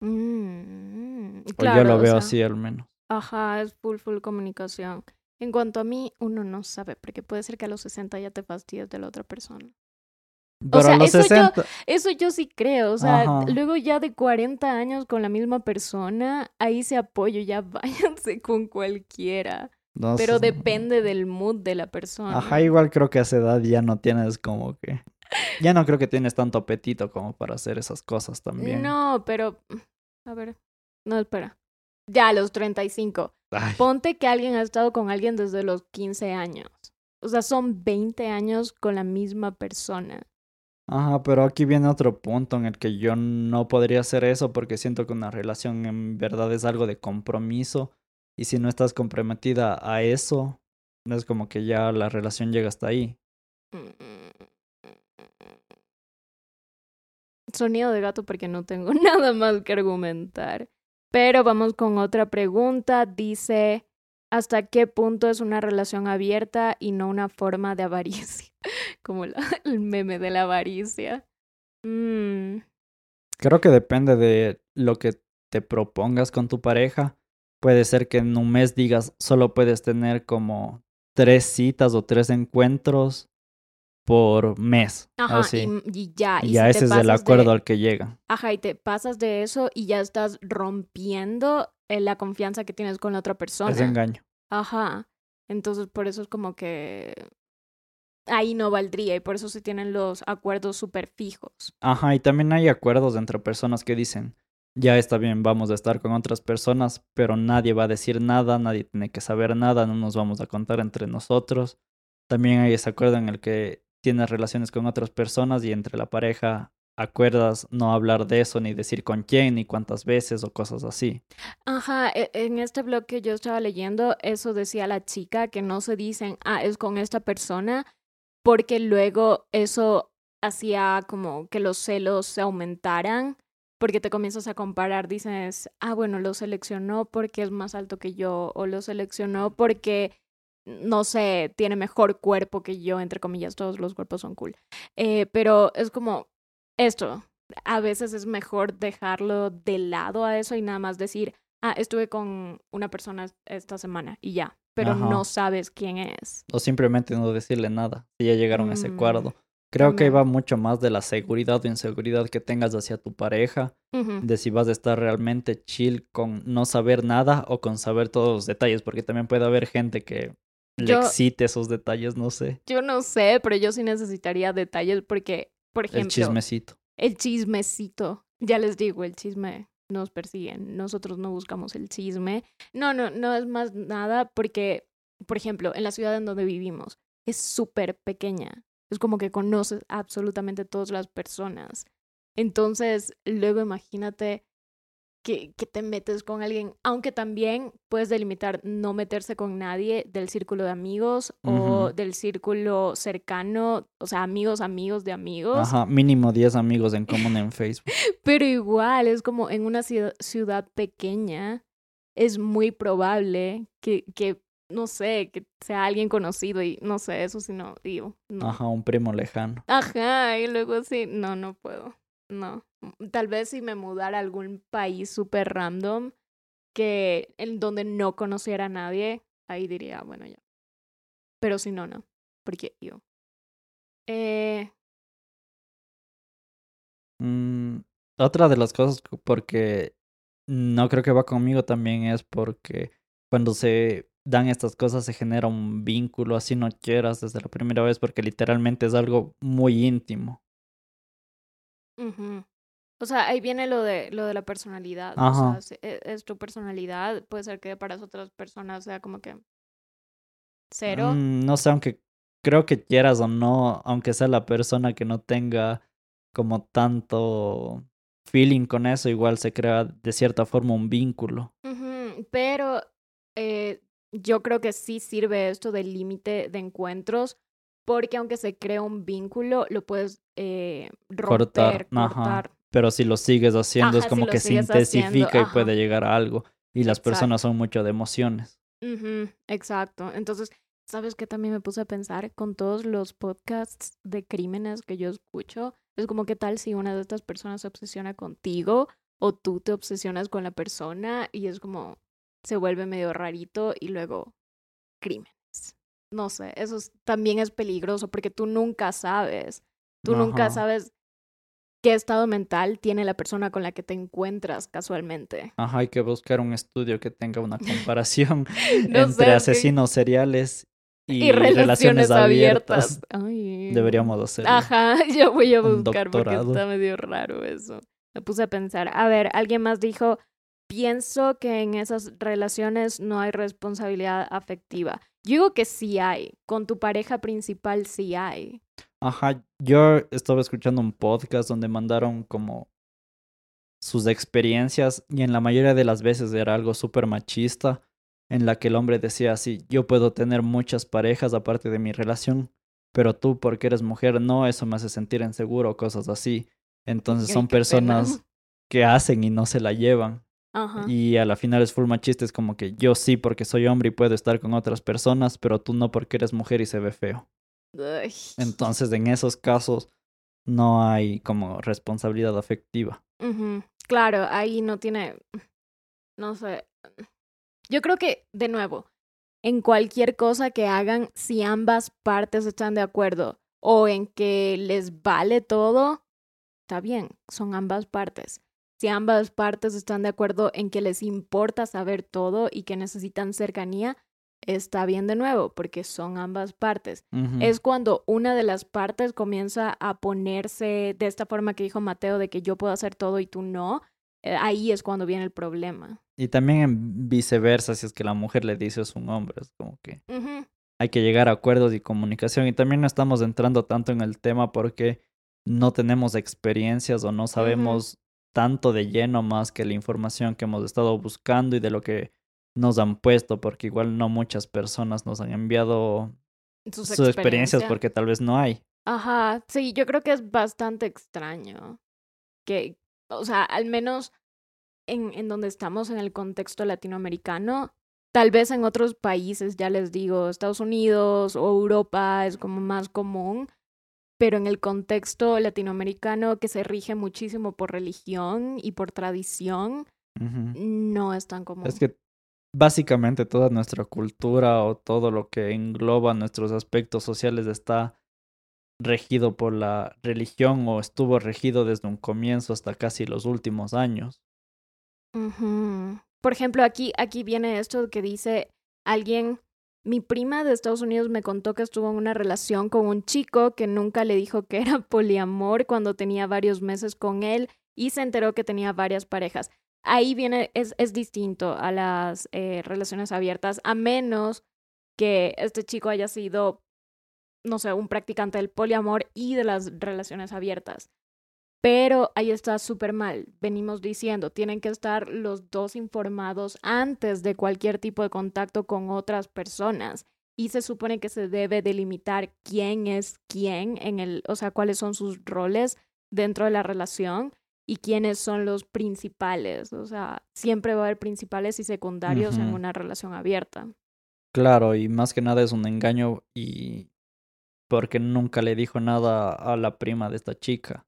Mm, o yo lo veo así al menos. Ajá, es full, full comunicación. En cuanto a mí, uno no sabe, porque puede ser que a los 60 ya te fastidies de la otra persona. Pero o sea, los eso, 60... yo, eso yo sí creo. O sea, luego ya de 40 años con la misma persona, ahí se apoyo, ya váyanse con cualquiera. Pero depende del mood de la persona. Ajá, igual creo que a esa edad ya no tienes como que... Ya no creo que tienes tanto apetito como para hacer esas cosas también. No, pero... A ver. No, espera. Ya, a los 35. Ponte que alguien ha estado con alguien desde los 15 años. O sea, son 20 años con la misma persona. Ajá, pero aquí viene otro punto en el que yo no podría hacer eso porque siento que una relación en verdad es algo de compromiso y si no estás comprometida a eso, no es como que ya la relación llega hasta ahí. Sonido de gato porque no tengo nada más que argumentar. Pero vamos con otra pregunta. Dice, ¿hasta qué punto es una relación abierta y no una forma de avaricia? Como el meme de la avaricia. Mm. Creo que depende de lo que te propongas con tu pareja. Puede ser que en un mes digas solo puedes tener como tres citas o tres encuentros por mes. Ajá, y, ya. Y, ya ese es el acuerdo al que llega. Ajá, y te pasas de eso y ya estás rompiendo eh, la confianza que tienes con la otra persona. Es engaño. Ajá. Entonces, por eso es como que ahí no valdría y por eso se tienen los acuerdos súper fijos. Ajá, y también hay acuerdos entre personas que dicen, ya está bien, vamos a estar con otras personas, pero nadie va a decir nada, nadie tiene que saber nada, no nos vamos a contar entre nosotros. También hay ese acuerdo en el que tienes relaciones con otras personas y entre la pareja acuerdas no hablar de eso, ni decir con quién, ni cuántas veces o cosas así. Ajá, e, en este blog que yo estaba leyendo, eso decía la chica, que no se dicen, ah, es con esta persona, porque luego eso hacía como que los celos se aumentaran, porque te comienzas a comparar, dices, ah, bueno, lo seleccionó porque es más alto que yo, o lo seleccionó porque, no sé, tiene mejor cuerpo que yo, entre comillas, todos los cuerpos son cool. Eh, pero es como esto, a veces es mejor dejarlo de lado a eso y nada más decir, ah, estuve con una persona esta semana y ya, pero no sabes quién es. O simplemente no decirle nada, si ya llegaron a ese acuerdo. Mm, Creo que va mucho más de la seguridad o inseguridad que tengas hacia tu pareja, de si vas a estar realmente chill con no saber nada o con saber todos los detalles, porque también puede haber gente que le excite esos detalles, no sé. Yo no sé, pero yo sí necesitaría detalles porque, por ejemplo... El chismecito. El chismecito. Ya les digo, el chisme nos persiguen. Nosotros no buscamos el chisme. No, no, no es más nada porque, por ejemplo, en la ciudad en donde vivimos es súper pequeña. Es como que conoces absolutamente todas las personas. Entonces, luego imagínate que, que, te metes con alguien, aunque también puedes delimitar no meterse con nadie del círculo de amigos o del círculo cercano, o sea, amigos, amigos de amigos. Ajá, mínimo 10 amigos en común en Facebook. Pero igual, es como en una ciudad, ciudad pequeña, es muy probable que, que no sé, que sea alguien conocido y no sé, eso sí no, digo. No. Ajá, un primo lejano. Ajá, y luego sí, no, no puedo. No. Tal vez si me mudara a algún país súper random que en donde no conociera a nadie, ahí diría, bueno, ya. Pero si no, no. Porque yo. Eh, Mm, otra de las cosas que- porque no creo que va conmigo también es porque cuando se dan estas cosas se genera un vínculo, así no quieras desde la primera vez, porque literalmente es algo muy íntimo. O sea, ahí viene lo de lo de la personalidad. O sea, e- es tu personalidad. Puede ser que para otras personas sea como que cero. Mm, no sé, aunque creo que quieras o no, aunque sea la persona que no tenga como tanto feeling con eso, igual se crea de cierta forma un vínculo. Pero eh, yo creo que sí sirve esto del límite de encuentros, porque aunque se crea un vínculo, lo puedes eh, romper, cortar. Pero si lo sigues haciendo es Ajá, como que se haciendo, intensifica y ajá. puede llegar a algo. Y las personas son mucho de emociones. Exacto. Entonces, ¿sabes qué también me puse a pensar con todos los podcasts de crímenes que yo escucho? Es como, ¿qué tal si una de estas personas se obsesiona contigo o tú te obsesionas con la persona y es como, se vuelve medio rarito y luego crímenes? No sé, eso es- también es peligroso porque tú nunca sabes. Tú nunca sabes qué estado mental tiene la persona con la que te encuentras casualmente. Ajá, hay que buscar un estudio que tenga una comparación No entre sé, es que- asesinos seriales y, y relaciones, abiertas. abiertas. Ay. Deberíamos hacerlo. Ajá, yo voy a buscar porque está medio raro eso. Me puse a pensar. A ver, alguien más dijo, pienso que en esas relaciones no hay responsabilidad afectiva. Yo digo que sí hay. Con tu pareja principal sí hay. Ajá, yo estaba escuchando un podcast donde mandaron como sus experiencias y en la mayoría de las veces era algo súper machista en la que el hombre decía así, yo puedo tener muchas parejas aparte de mi relación, pero tú porque eres mujer no, eso me hace sentir inseguro o cosas así. Entonces Ay, son pena. personas que hacen y no se la llevan. Ajá. Y a la final es full machista, es como que yo sí porque soy hombre y puedo estar con otras personas, pero tú no porque eres mujer y se ve feo. Ay. Entonces, en esos casos no hay como responsabilidad afectiva. Claro, ahí no tiene, no sé. Yo creo que, de nuevo, en cualquier cosa que hagan, si ambas partes están de acuerdo o en que les vale todo, está bien, son ambas partes. Si ambas partes están de acuerdo en que les importa saber todo y que necesitan cercanía, está bien de nuevo, porque son ambas partes. Es cuando una de las partes comienza a ponerse de esta forma que dijo Mateo, de que yo puedo hacer todo y tú no, eh, ahí es cuando viene el problema. Y también en viceversa, si es que la mujer le dice es un hombre, es como que hay que llegar a acuerdos y comunicación. Y también no estamos entrando tanto en el tema porque no tenemos experiencias o no sabemos tanto de lleno más que la información que hemos estado buscando y de lo que nos han puesto, porque igual no muchas personas nos han enviado Sus, sus experiencias experiencias. porque tal vez no hay. Ajá, sí, yo creo que es bastante extraño. Que, o sea, al menos en, en donde estamos en el contexto latinoamericano, tal vez en otros países, ya les digo, Estados Unidos o Europa es como más común, pero en el contexto latinoamericano que se rige muchísimo por religión y por tradición, no es tan común. Es que básicamente toda nuestra cultura o todo lo que engloba nuestros aspectos sociales está regido por la religión o estuvo regido desde un comienzo hasta casi los últimos años. Por ejemplo, aquí, aquí viene esto que dice alguien, mi prima de Estados Unidos me contó que estuvo en una relación con un chico que nunca le dijo que era poliamor cuando tenía varios meses con él y se enteró que tenía varias parejas. Ahí viene, es, es distinto a las eh, relaciones abiertas, a menos que este chico haya sido, no sé, un practicante del poliamor y de las relaciones abiertas. Pero ahí está súper mal. Venimos diciendo, tienen que estar los dos informados antes de cualquier tipo de contacto con otras personas. Y se supone que se debe delimitar quién es quién en el, o sea, cuáles son sus roles dentro de la relación y quiénes son los principales. O sea, siempre va a haber principales y secundarios en una relación abierta. Claro, y más que nada es un engaño y porque nunca le dijo nada a la prima de esta chica.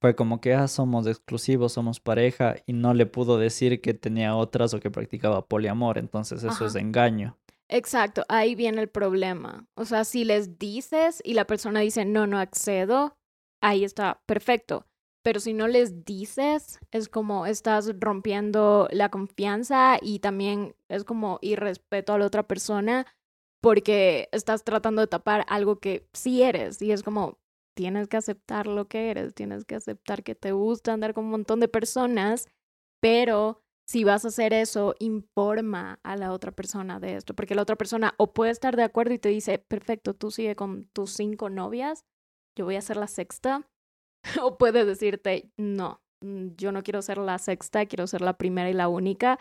Fue como que, ah, somos exclusivos, somos pareja, y no le pudo decir que tenía otras o que practicaba poliamor, entonces eso Ajá. es engaño. Exacto, ahí viene el problema. O sea, si les dices y la persona dice, no, no accedo, ahí está perfecto. Pero si no les dices, es como estás rompiendo la confianza y también es como irrespeto a la otra persona porque estás tratando de tapar algo que sí eres. Y es como, tienes que aceptar lo que eres, tienes que aceptar que te gusta andar con un montón de personas, pero si vas a hacer eso, informa a la otra persona de esto, porque la otra persona o puede estar de acuerdo y te dice, perfecto, tú sigue con tus cinco novias, yo voy a ser la sexta, o puede decirte, no, mm, yo no quiero ser la sexta, quiero ser la primera y la única.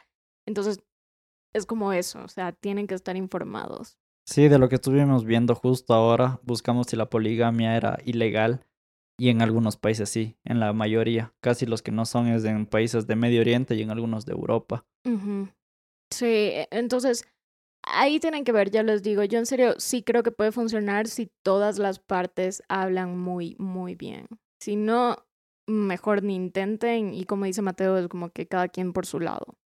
Entonces, es como eso, o sea, tienen que estar informados. Sí, de lo que estuvimos viendo justo ahora, buscamos si la poligamia era ilegal y en algunos países sí, en la mayoría. Casi los que no son es en países de Medio Oriente y en algunos de Europa. Sí, e- entonces ahí tienen que ver, ya les digo, yo en serio sí creo que puede funcionar si todas las partes hablan muy, muy bien. Si no, mejor ni intenten y como dice Mateo, es como que cada quien por su lado.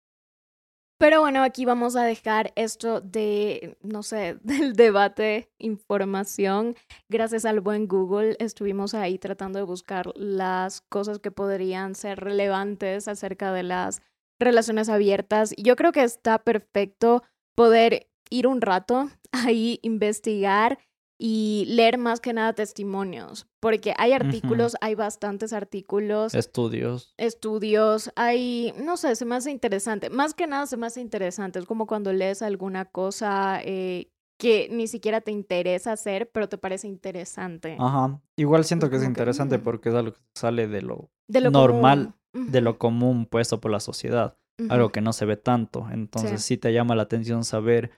Pero bueno, aquí vamos a dejar esto de, no sé, del debate, información. Gracias al buen Google estuvimos ahí tratando de buscar las cosas que podrían ser relevantes acerca de las relaciones abiertas. Yo creo que está perfecto poder ir un rato ahí, investigar y leer más que nada testimonios, porque hay artículos, hay bastantes artículos Estudios. estudios, hay, no sé, se me hace interesante. Más que nada se me hace interesante. Es como cuando lees alguna cosa eh, que ni siquiera te interesa hacer, pero te parece interesante. Ajá. Igual siento que es interesante mm. porque es algo que sale de lo, De lo normal, de lo común puesto por la sociedad. Algo que no se ve tanto. Entonces sí te llama la atención saber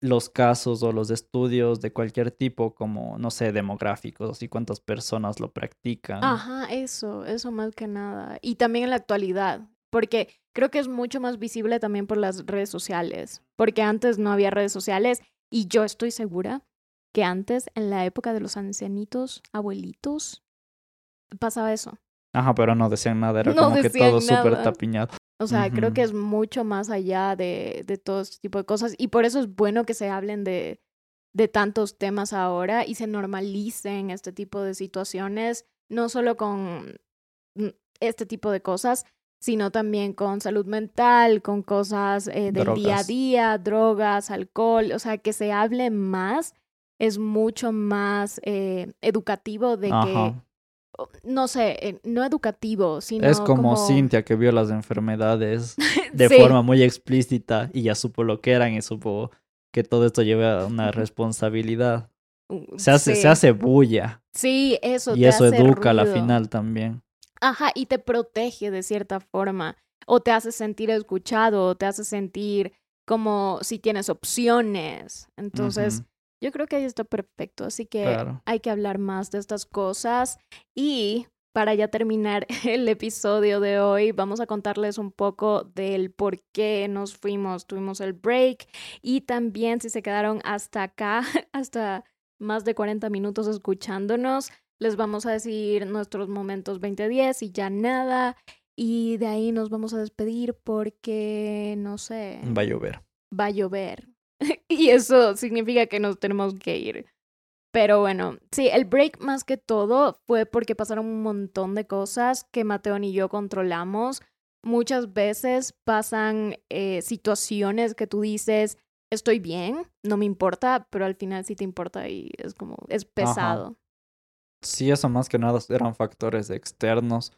los casos o los estudios de cualquier tipo, como, no sé, demográficos y cuántas personas lo practican. Ajá, eso, eso más que nada. Y también en la actualidad, porque creo que es mucho más visible también por las redes sociales, porque antes no había redes sociales y yo estoy segura que antes, en la época de los ancianitos, abuelitos, pasaba eso. Ajá, pero no decían nada, era No como que todo súper tapiñado. O sea, creo que es mucho más allá de, de todo este tipo de cosas y por eso es bueno que se hablen de, de tantos temas ahora y se normalicen este tipo de situaciones, no solo con mm, este tipo de cosas, sino también con salud mental, con cosas eh, del día a día, drogas, alcohol, o sea, que se hable más es mucho más eh, educativo de que, Ajá. No sé, eh, no educativo, sino Es como, como... Cintia que vio las enfermedades de Sí. forma muy explícita y ya supo lo que eran y supo que todo esto lleva a una responsabilidad. Uh, Se hace, sí. se hace bulla Sí, eso. y te eso hace educa a la final también. Ajá, y te protege de cierta forma. O te hace sentir escuchado, o te hace sentir como si tienes opciones. Entonces, yo creo que ahí está perfecto. Así que Claro. hay que hablar más de estas cosas. Y para ya terminar el episodio de hoy, vamos a contarles un poco del por qué nos fuimos, tuvimos el break y también si se quedaron hasta acá, hasta más de 40 minutos escuchándonos, les vamos a decir nuestros momentos 2010 y ya nada. Y de ahí nos vamos a despedir porque, no sé, Va a llover. va a llover. y eso significa que nos tenemos que ir. Pero bueno, sí, el break más que todo fue porque pasaron un montón de cosas que Mateo y yo controlamos. Muchas veces pasan eh, situaciones que tú dices, estoy bien, no me importa, pero al final sí te importa y es como, es pesado. Sí, eso más que nada eran factores externos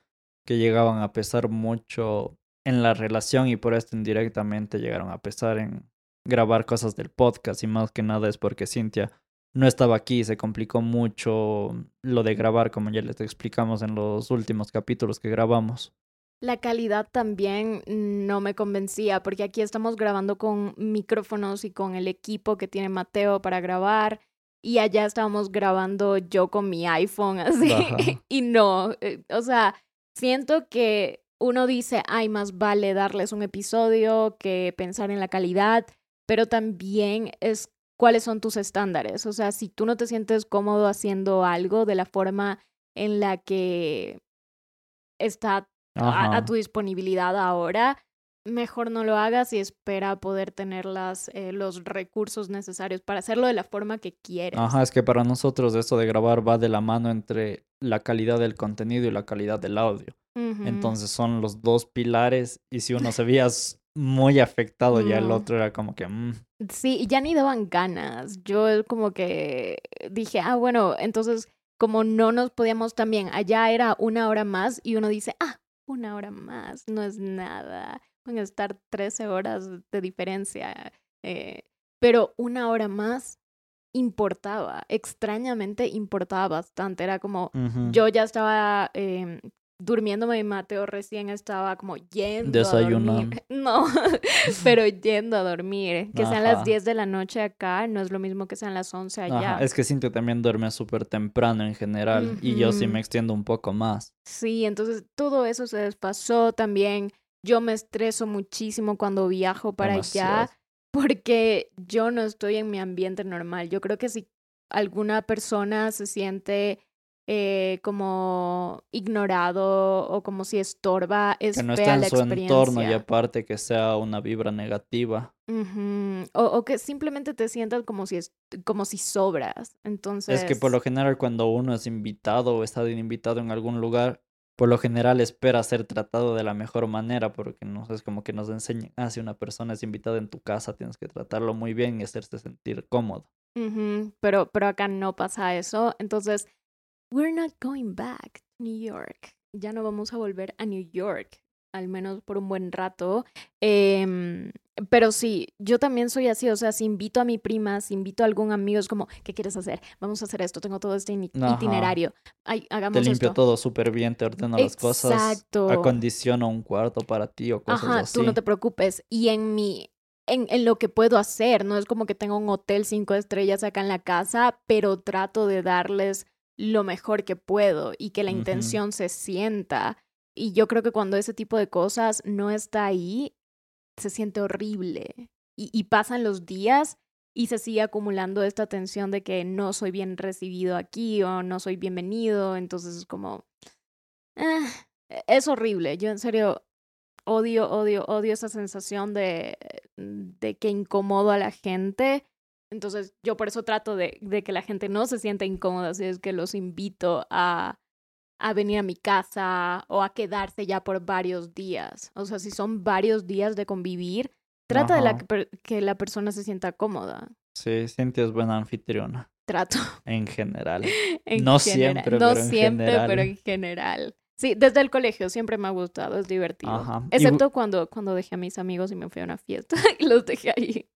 que llegaban a pesar mucho en la relación y por esto indirectamente llegaron a pesar en grabar cosas del podcast y más que nada es porque Cintia no estaba aquí, se complicó mucho lo de grabar como ya les explicamos en los últimos capítulos que grabamos. La calidad también no me convencía porque aquí estamos grabando con micrófonos y con el equipo que tiene Mateo para grabar y allá estábamos grabando yo con mi iPhone así Ajá. y no, eh, o sea, siento que uno dice, ay, más vale darles un episodio que pensar en la calidad, pero también es cuáles son tus estándares. O sea, si tú no te sientes cómodo haciendo algo de la forma en la que está a, tu disponibilidad ahora, mejor no lo hagas y espera poder tener las, eh, los recursos necesarios para hacerlo de la forma que quieres. Ajá, es que para nosotros esto de grabar va de la mano entre la calidad del contenido y la calidad del audio. Entonces son los dos pilares y si uno se veía muy afectado ya el otro era como que... Mm. Sí, ya ni daban ganas. Yo como que dije, ah, bueno, entonces como no nos podíamos también, allá era una hora más y uno dice, ah, una hora más, no es nada. A estar 13 horas de diferencia. Eh, pero una hora más importaba, extrañamente importaba bastante. Era como, yo ya estaba eh, durmiéndome y Mateo recién estaba como yendo a dormir. No, pero yendo a dormir. Que sean las 10 de la noche acá no es lo mismo que sean las 11 allá. Es que Cintia también duerme súper temprano en general y yo sí me extiendo un poco más. Sí, entonces todo eso se despasó también. Yo me estreso muchísimo cuando viajo para allá porque yo no estoy en mi ambiente normal. Yo creo que si alguna persona se siente eh, como ignorado o como si estorba, es que no está en su entorno y aparte que sea una vibra negativa. o, o, que simplemente te sientas como si, es, como si sobras. Entonces... Es que por lo general cuando uno es invitado o está invitado en algún lugar, por lo general espera ser tratado de la mejor manera porque no es como que nos enseñan, ah, si una persona es invitada en tu casa tienes que tratarlo muy bien y hacerte sentir cómodo. pero, pero acá no pasa eso. Entonces We're not going back to New York. Ya no vamos a volver a New York, al menos por un buen rato. Em, pero sí, yo también soy así, o sea, si invito a mi prima, si invito a algún amigo, es como, ¿qué quieres hacer? Vamos a hacer esto, tengo todo este itinerario. Ay, hagamos te limpio todo súper bien, te ordeno las cosas. Exacto. Acondiciono un cuarto para ti o cosas Ajá, tú no te preocupes. Y en mi, en, en, lo que puedo hacer, no es como que tengo un hotel cinco estrellas acá en la casa, pero trato de darles lo mejor que puedo y que la intención se sienta. Y yo creo que cuando ese tipo de cosas no está ahí, se siente horrible. Y, pasan los días y se sigue acumulando esta tensión de que no soy bien recibido aquí o no soy bienvenido. Entonces es como... Ah, es horrible. Yo en serio odio, odio, odio esa sensación de, de que incomodo a la gente entonces yo por eso trato de, de, que la gente no se sienta incómoda, si es que los invito a, a venir a mi casa o a quedarse ya por varios días. O sea, si son varios días de convivir, trata de la que, la persona se sienta cómoda. Sí, Cintia es buena anfitriona. Trato. En general. no siempre, no pero en siempre, general. pero en general. Sí, desde el colegio siempre me ha gustado, es divertido. Ajá. Excepto cuando, cuando dejé a mis amigos y me fui a una fiesta y los dejé ahí.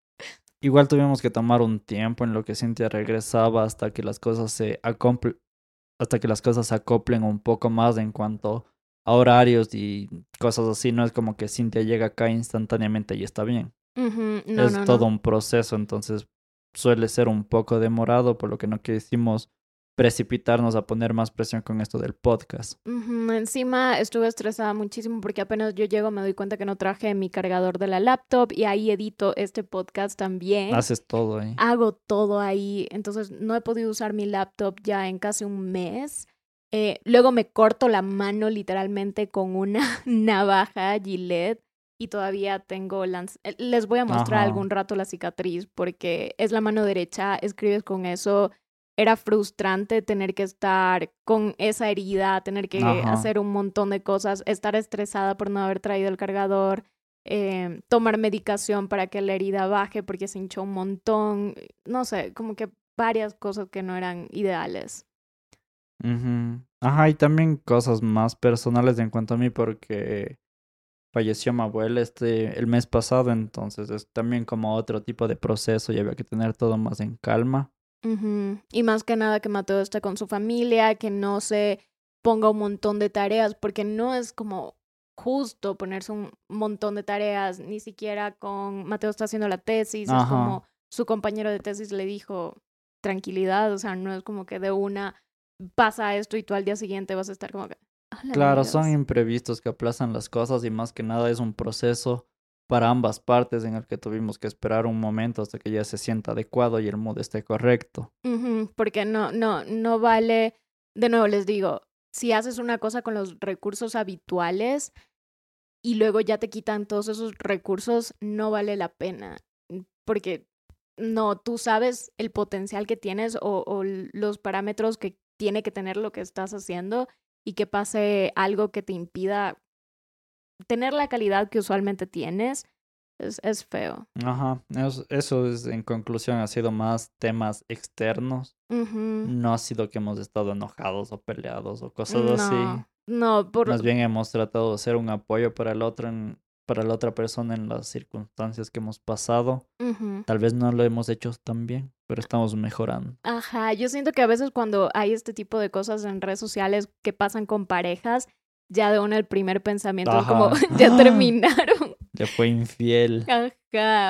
Igual tuvimos que tomar un tiempo en lo que Cintia regresaba hasta que las cosas se hasta que las cosas se acoplen un poco más en cuanto a horarios y cosas así. No es como que Cintia llega acá instantáneamente y está bien. es todo un proceso, entonces suele ser un poco demorado, por lo que no quisimos precipitarnos a poner más presión con esto del podcast. Encima estuve estresada muchísimo porque apenas yo llego me doy cuenta que no traje mi cargador de la laptop y ahí edito este podcast también. Haces todo ahí. Hago todo ahí, entonces no he podido usar mi laptop ya en casi un mes. Eh, luego me corto la mano literalmente con una navaja Gillette y todavía tengo eh, les voy a mostrar algún rato la cicatriz porque es la mano derecha, escribes con eso era frustrante tener que estar con esa herida, tener que hacer un montón de cosas, estar estresada por no haber traído el cargador, eh, tomar medicación para que la herida baje porque se hinchó un montón, no sé, como que varias cosas que no eran ideales. Ajá, y también cosas más personales en cuanto a mí porque falleció mi abuela este el mes pasado, entonces es también como otro tipo de proceso y había que tener todo más en calma. Y más que nada que Mateo esté con su familia, que no se ponga un montón de tareas, porque no es como justo ponerse un montón de tareas, ni siquiera con Mateo está haciendo la tesis, es como su compañero de tesis le dijo tranquilidad, o sea, no es como que de una pasa esto y tú al día siguiente vas a estar como que... Claro, son imprevistos que aplazan las cosas y más que nada es un proceso para ambas partes en el que tuvimos que esperar un momento hasta que ya se sienta adecuado y el mood esté correcto. Porque no, no, no vale, de nuevo les digo, si haces una cosa con los recursos habituales y luego ya te quitan todos esos recursos, no vale la pena. Porque no, tú sabes el potencial que tienes o, o los parámetros que tiene que tener lo que estás haciendo y que pase algo que te impida tener la calidad que usualmente tienes, es, es feo. Ajá, es- eso es en conclusión, ha sido más temas externos. No ha sido que hemos estado enojados o peleados o cosas así. No, por, Más bien hemos tratado de ser un apoyo para el otro, en- para la otra persona en las circunstancias que hemos pasado. Tal vez no lo hemos hecho tan bien, pero estamos mejorando. Ajá, yo siento que a veces cuando hay este tipo de cosas en redes sociales que pasan con parejas, ya de una el primer pensamiento es como, Ajá. ya terminaron. Le fue infiel, Ajá,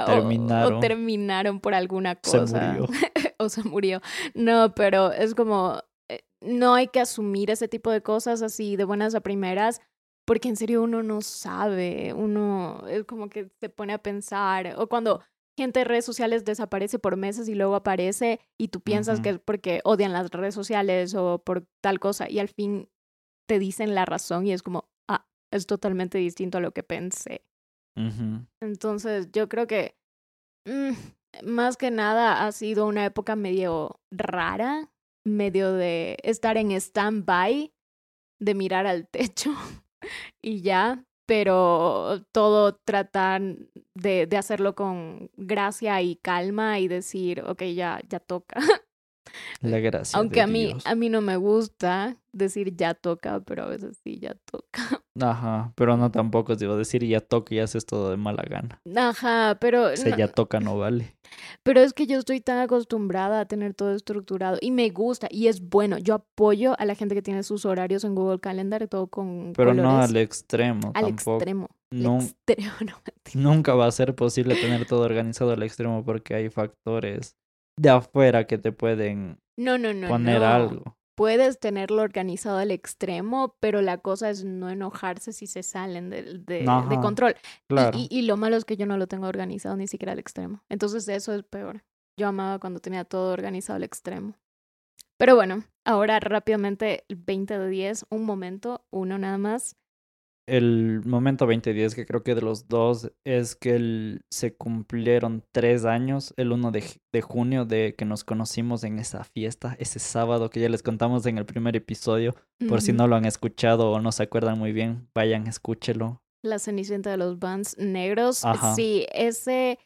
o- O, Terminaron. terminaron por alguna se cosa. murió. o se murió. No, pero es como, eh, no hay que asumir ese tipo de cosas así de buenas a primeras, porque en serio uno no sabe, uno es como que se pone a pensar, o cuando gente de redes sociales desaparece por meses y luego aparece y tú piensas que es porque odian las redes sociales o por tal cosa y al fin te dicen la razón y es como, ah, es totalmente distinto a lo que pensé. Entonces, yo creo que mm, más que nada ha sido una época medio rara, medio de estar en stand-by, de mirar al techo y ya, pero todo tratar de, de hacerlo con gracia y calma y decir, ok, ya, ya toca. La gracia Aunque de a mí, Dios. a mí no me gusta decir ya toca, pero a veces sí, ya toca. Ajá, pero no tampoco te iba a decir ya toca y haces todo de mala gana. Ajá, pero... O sea, no- ya toca no vale. Pero es que yo estoy tan acostumbrada a tener todo estructurado y me gusta y es bueno. Yo apoyo a la gente que tiene sus horarios en Google Calendar, todo con Pero no al extremo Al tampoco. extremo. extremo, no mentira. nunca va a ser posible tener todo organizado al extremo porque hay factores de afuera que te pueden No, no, no. poner no. algo. Puedes tenerlo organizado al extremo, pero la cosa es no enojarse si se salen de, de- de control. Y, y lo malo es que yo no lo tengo organizado ni siquiera al extremo. Entonces eso es peor. Yo amaba cuando tenía todo organizado al extremo. Pero bueno, ahora rápidamente, el 20 de 10, un momento, uno nada más. El momento 2010 que creo que de los dos es que el- se cumplieron tres años, el 1 de, de junio, de que nos conocimos en esa fiesta, ese sábado que ya les contamos en el primer episodio. Por si no lo han escuchado o no se acuerdan muy bien, vayan, escúchelo. La cenicienta de los Vans negros. Ajá. Sí, ese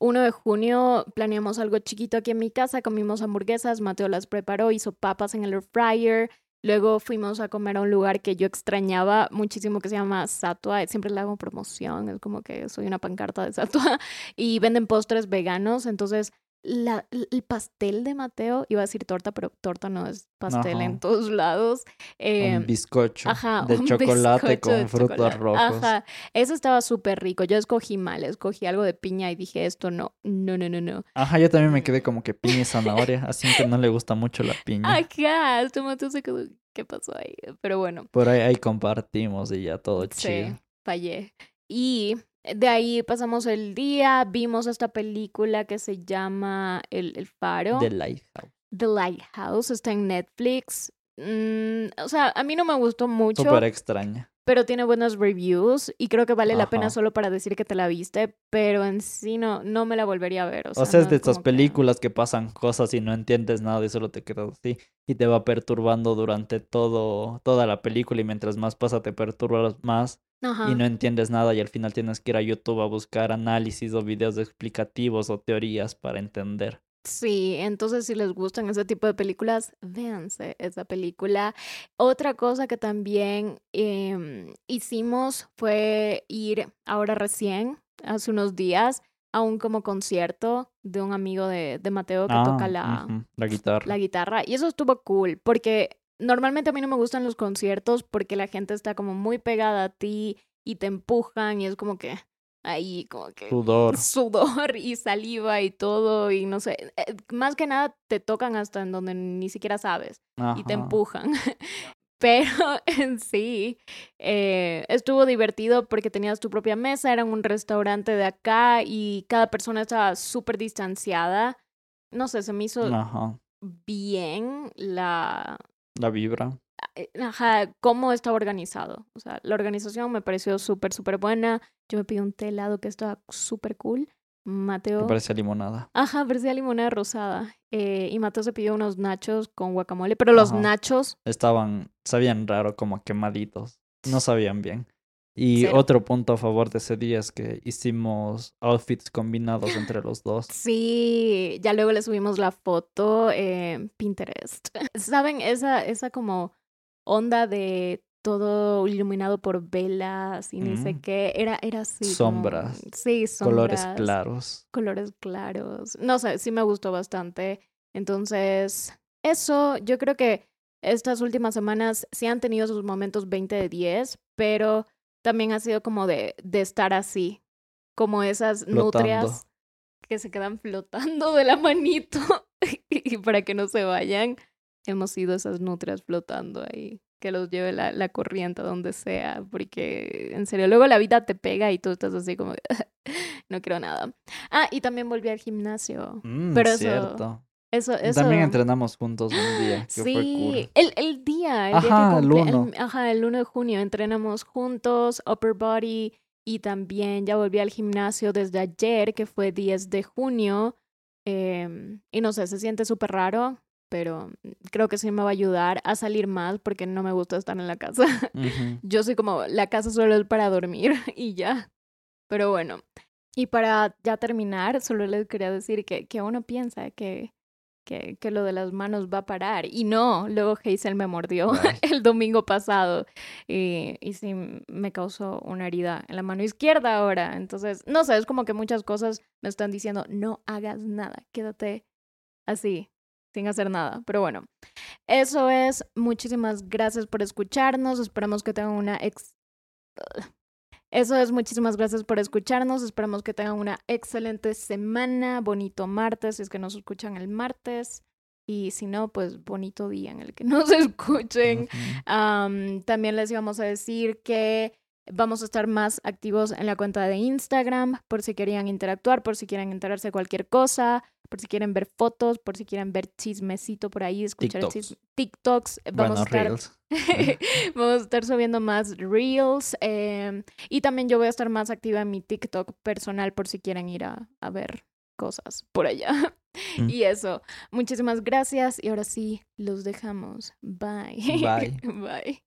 1 de junio planeamos algo chiquito aquí en mi casa, comimos hamburguesas, Mateo las preparó, hizo papas en el air fryer. Luego fuimos a comer a un lugar que yo extrañaba muchísimo que se llama Satua. Siempre le hago promoción, es como que soy una pancarta de Satua. Y venden postres veganos. Entonces, la, el pastel de Mateo, iba a decir torta, pero torta no es pastel Ajá. en todos lados. Eh, un bizcocho Ajá, de un chocolate bizcocho con de frutos chocolate. rojos. Ajá, eso estaba súper rico. Yo escogí mal, escogí algo de piña y dije esto no, no, no, no, no. Ajá, yo también me quedé como que piña y zanahoria, así que no le gusta mucho la piña. Ajá, este Mateo se quedó, ¿qué pasó ahí? Pero bueno, Por ahí, ahí compartimos y ya todo sí, chido. fallé. Y de ahí pasamos el día, vimos esta película que se llama El, el Faro. The Lighthouse. The Lighthouse, está en Netflix. Mm, o sea, a mí no me gustó mucho. Súper extraña. pero tiene buenas reviews y creo que vale la pena solo para decir que te la viste, pero en sí no, no me la volvería a ver. O O sea, es no de estas como que- películas que pasan cosas y no entiendes nada y solo te quedas así y te va perturbando durante todo toda la película y mientras más pasa te perturbas más Ajá. y no entiendes nada y al final tienes que ir a YouTube a buscar análisis o videos explicativos o teorías para entender. Sí, entonces si les gustan ese tipo de películas, véanse esa película. Otra cosa que también em, hicimos fue ir ahora recién, hace unos días, a un como concierto de un amigo de, de Mateo que toca Ah, la, la guitarra. la guitarra. Y eso estuvo cool, porque normalmente a mí no me gustan los conciertos porque la gente está como muy pegada a ti y te empujan y es como que ahí como que Sudor. sudor y saliva y todo y no sé, eh, más que nada te tocan hasta en donde ni siquiera sabes y te empujan. Pero en sí, eh, estuvo divertido porque tenías tu propia mesa, era un restaurante de acá y cada persona estaba súper distanciada. No sé, se me hizo bien la... La vibra. Ajá, cómo estaba organizado. O sea, la organización me pareció súper, súper buena. Yo me pedí un té helado que estaba súper cool. Mateo. Me parecía limonada. Ajá, parecía limonada rosada. Eh, y Mateo se pidió unos nachos con guacamole, pero los nachos. Estaban, sabían raro, como quemaditos. No sabían bien. Y otro punto a favor de ese día es que hicimos outfits combinados entre los dos. Sí, ya luego le subimos la foto en Pinterest. ¿Saben? Esa, esa como onda de todo iluminado por velas y ni sé mm. qué. Era, era así. Sombras. sí, sombras. Colores claros. Colores claros. No sé, sí me gustó bastante. Entonces, eso, yo creo que estas últimas semanas sí han tenido sus momentos 20 de 10, pero también ha sido como de, de estar así, como esas nutrias que se quedan flotando de la manito y para que no se vayan, hemos sido esas nutrias flotando ahí que los lleve la, la corriente a donde sea, porque en serio, luego la vida te pega y tú estás así como, no quiero nada. Ah, y también volví al gimnasio. Mm, pero cierto. Eso, eso, También entrenamos juntos un día. Que sí, fue cool. el, el día, el ajá, día que el 1. ajá, el 1 de junio entrenamos juntos, upper body, y también ya volví al gimnasio desde ayer, que fue 10 de junio. Eh, y no sé, se siente súper raro pero creo que sí me va a ayudar a salir más porque no me gusta estar en la casa. Yo soy como, la casa solo es para dormir y ya. Pero bueno, y para ya terminar, solo les quería decir que, que uno piensa que, que, que, lo de las manos va a parar. Y no, luego Hazel me mordió el domingo pasado y, y sí me causó una herida en la mano izquierda ahora. Entonces, no sé, es como que muchas cosas me están diciendo, no hagas nada, quédate así, sin hacer nada. Pero bueno, eso es. Muchísimas gracias por escucharnos. Esperamos que tengan una ex... Eso es, muchísimas gracias por escucharnos. Esperamos que tengan una excelente semana, bonito martes, si es que nos escuchan el martes. Y si no, pues bonito día en el que nos escuchen. también les íbamos a decir que vamos a estar más activos en la cuenta de Instagram por si querían interactuar, por si quieren enterarse de cualquier cosa por si quieren ver fotos, por si quieren ver chismecito por ahí, escuchar TikToks. TikToks. Vamos, a estar, vamos a estar subiendo más reels. Em, y también yo voy a estar más activa en mi TikTok personal por si quieren ir a, a ver cosas por allá. Mm. Y eso, muchísimas gracias y ahora sí, los dejamos. Bye. Bye. Bye.